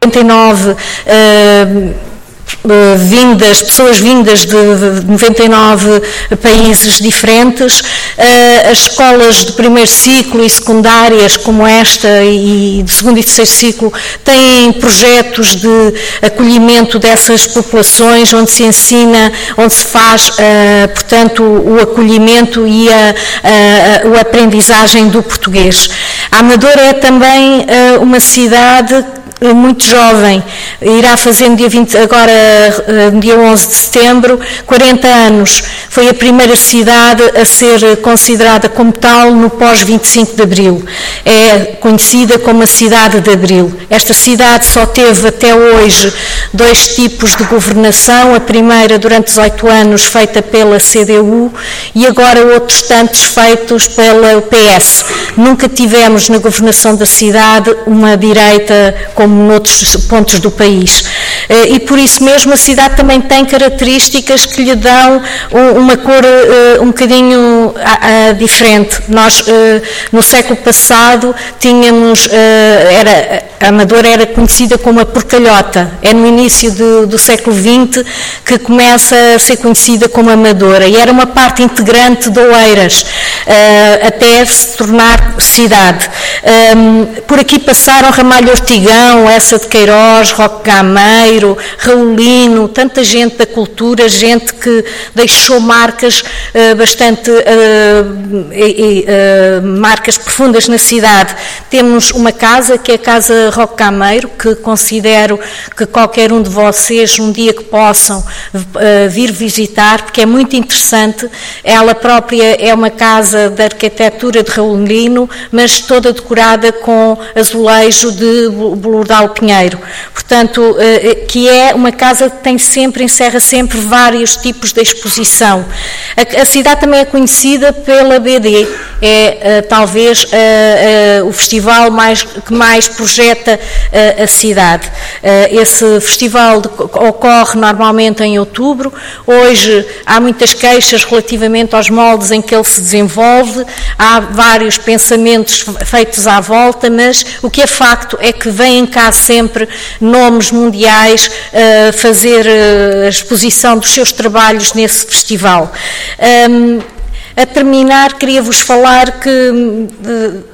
99 uh, eh, vindas, pessoas vindas de 99 países diferentes, eh, as escolas de primeiro ciclo e secundárias como esta e de segundo e terceiro ciclo têm projetos de acolhimento dessas populações onde se ensina, onde se faz, eh, portanto, o acolhimento e a, a, a aprendizagem do português. A Amadora é também uma cidade muito jovem, irá fazer no dia 20, agora eh, dia 11 de setembro, 40 anos. Foi a primeira cidade a ser considerada como tal no pós-25 de Abril. É conhecida como a cidade de Abril. Esta cidade só teve até hoje dois tipos de governação, a primeira durante 18 anos feita pela CDU e agora outros tantos feitos pela PS. Nunca tivemos na governação da cidade uma direita com como noutros pontos do país. Eh, e por isso mesmo a cidade também tem características que lhe dão uma cor eh, um bocadinho diferente. Nós, eh, no século passado, tínhamos, era, a Amadora era conhecida como a porcalhota. É no início do, do século XX que começa a ser conhecida como Amadora. E era uma parte integrante de Oeiras, até se tornar cidade. Ehm, por aqui passaram Ramalho Ortigão, essa de Queiroz, Roque Gameiro, Raulino, tanta gente da cultura, gente que deixou marcas uh, bastante, uh, marcas profundas na cidade. Temos uma casa, que é a Casa Roque Gameiro, que considero que qualquer um de vocês, um dia que possam vir visitar, porque é muito interessante. Ela própria é uma casa de arquitetura de Raulino, mas toda decorada com azulejo de Bordal Pinheiro. Portanto, que é uma casa que tem sempre, encerra sempre vários tipos de exposição. A, cidade também é conhecida pela BD, é eh, talvez o festival mais, que mais projeta a cidade. Esse festival ocorre normalmente em outubro. Hoje há muitas queixas relativamente aos moldes em que ele se desenvolve, há vários pensamentos feitos à volta, mas o que é facto é que vêm cá sempre nomes mundiais fazer a exposição dos seus trabalhos nesse festival. Um, a terminar, queria-vos falar que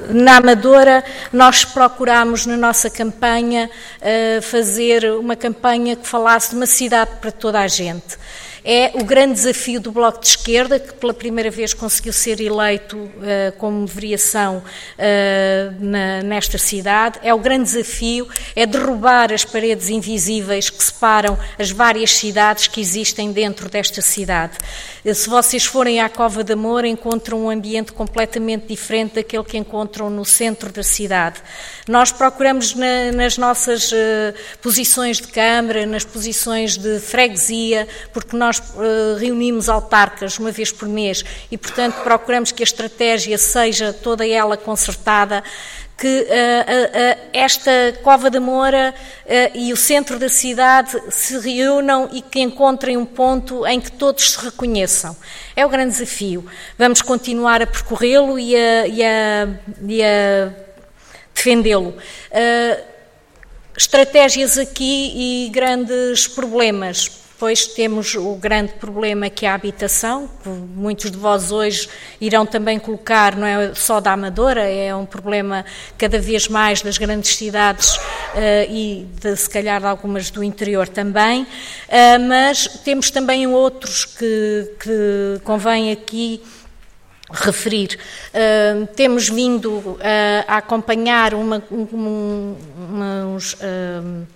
na Amadora nós procurámos na nossa campanha fazer uma campanha que falasse de uma cidade para toda a gente. É o grande desafio do Bloco de Esquerda, que pela primeira vez conseguiu ser eleito uh, como variação uh, na, nesta cidade. É o grande desafio, é derrubar as paredes invisíveis que separam as várias cidades que existem dentro desta cidade. Uh, se vocês forem à Cova de Amor, encontram um ambiente completamente diferente daquele que encontram no centro da cidade. Nós procuramos na, nas nossas posições de Câmara, nas posições de freguesia, porque nós nós uh, reunimos autarcas uma vez por mês e, portanto, procuramos que a estratégia seja toda ela concertada que uh, uh, esta Cova da Moura e o centro da cidade se reúnam e que encontrem um ponto em que todos se reconheçam. É o grande desafio. Vamos continuar a percorrê-lo e a, e a, e a defendê-lo. estratégias aqui e grandes problemas. Depois temos o grande problema que é a habitação, que muitos de vós hoje irão também colocar, não é só da Amadora, é um problema cada vez mais das grandes cidades uh, e de, se calhar de algumas do interior também, uh, mas temos também outros que, que convém aqui referir. Uh, temos vindo uh, a acompanhar uma, um, uns uh,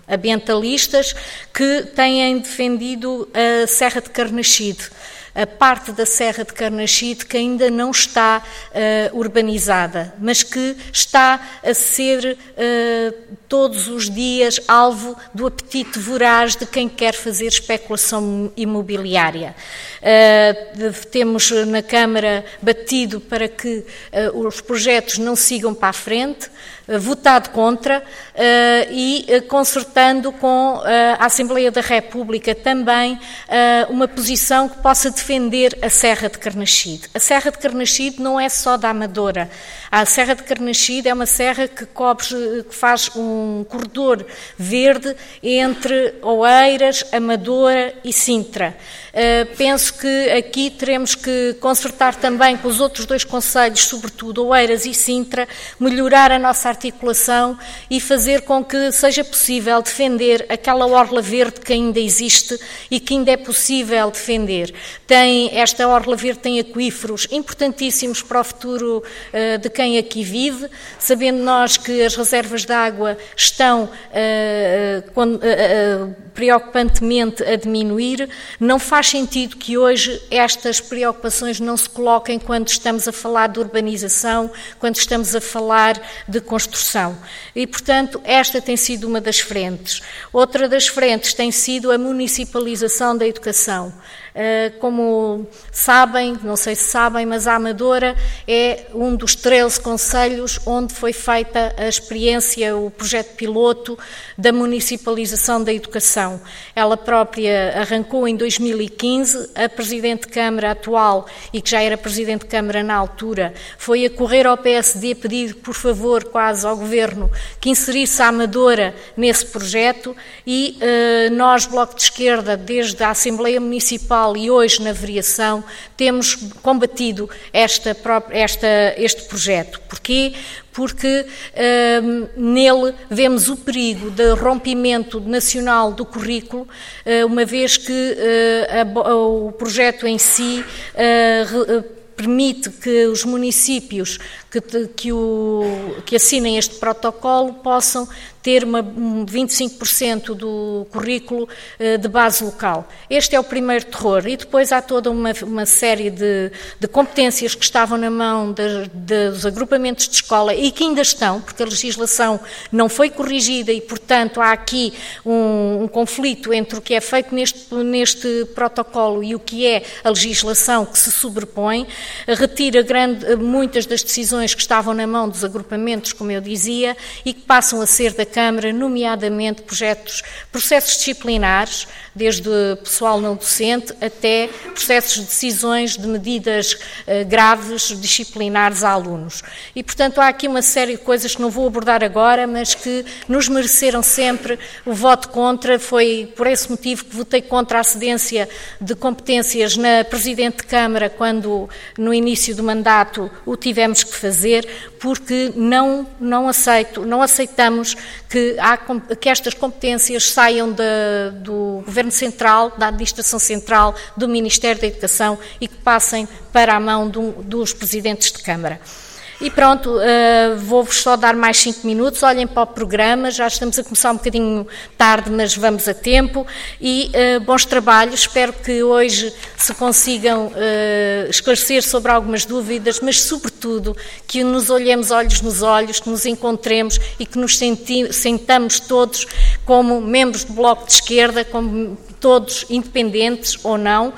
ambientalistas que têm defendido a Serra de Carnaxide a parte da Serra de Carnaxide que ainda não está uh, urbanizada, mas que está a ser uh, todos os dias alvo do apetite voraz de quem quer fazer especulação imobiliária. Uh, temos na Câmara batido para que os projetos não sigam para a frente, votado contra e consertando com a Assembleia da República também uma posição que possa defender a Serra de Carnaxide. A Serra de Carnaxide não é só da Amadora. A Serra de Carnaxide é uma serra que, cobre, que faz um corredor verde entre Oeiras, Amadora e Sintra. Penso que aqui teremos que consertar também com os outros dois conselhos, sobretudo Oeiras e Sintra, melhorar a nossa articulação e fazer com que seja possível defender aquela orla verde que ainda existe e que ainda é possível defender. Tem, esta orla verde tem aquíferos importantíssimos para o futuro uh, de quem aqui vive, sabendo nós que as reservas de água estão uh, preocupantemente a diminuir, não faz sentido que hoje estas preocupações não se coloquem quando estamos a falar de urbanização, quando estamos a falar de construção. E, portanto, esta tem sido uma das frentes. Outra das frentes tem sido a municipalização da educação. Eh, como sabem, não sei se sabem, mas a Amadora é um dos 13 conselhos onde foi feita a experiência, o projeto piloto da municipalização da educação. Ela própria arrancou em 2015, a Presidente de Câmara atual, e que já era Presidente de Câmara na altura, foi a correr ao PSD pedir, por favor, quase ao Governo, que inserisse a Amadora nesse projeto e uh, nós, Bloco de Esquerda, desde a Assembleia Municipal e hoje na variação temos combatido esta, esta, este projeto. Porquê? Porque hum, nele vemos o perigo de rompimento nacional do currículo, eh, uma vez que uh, a, o projeto em si uh, permite que os municípios que, que, o, que assinem este protocolo possam ter uma, um 25% do currículo uh, de base local. Este é o primeiro terror. E depois há toda uma, uma série de, de, competências que estavam na mão de, de, dos agrupamentos de escola e que ainda estão, porque a legislação não foi corrigida e, portanto, há aqui um, um conflito entre o que é feito neste, neste protocolo e o que é a legislação que se sobrepõe, retira grande, muitas das decisões que estavam na mão dos agrupamentos, como eu dizia, e que passam a ser da Câmara, nomeadamente projetos, processos disciplinares, desde pessoal não docente até processos de decisões de medidas uh, graves disciplinares a alunos. E, portanto, há aqui uma série de coisas que não vou abordar agora, mas que nos mereceram sempre o voto contra. Foi por esse motivo que votei contra a cedência de competências na Presidente de Câmara quando, no início do mandato, o tivemos que fazer, porque não, não, aceito, não aceitamos que, há, que estas competências saiam do Governo Central, da Administração Central, do Ministério da Educação e que passem para a mão do, dos Presidentes de Câmara. E pronto, uh, vou-vos só dar mais cinco minutos. Olhem para o programa, já estamos a começar um bocadinho tarde, mas vamos a tempo. E uh, bons trabalhos. Espero que hoje se consigam uh, esclarecer sobre algumas dúvidas, mas, sobretudo, que nos olhemos olhos nos olhos, que nos encontremos e que nos senti sentamos todos como membros do Bloco de Esquerda, como todos independentes ou não,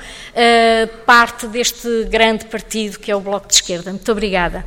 parte deste grande partido que é o Bloco de Esquerda. Muito obrigada.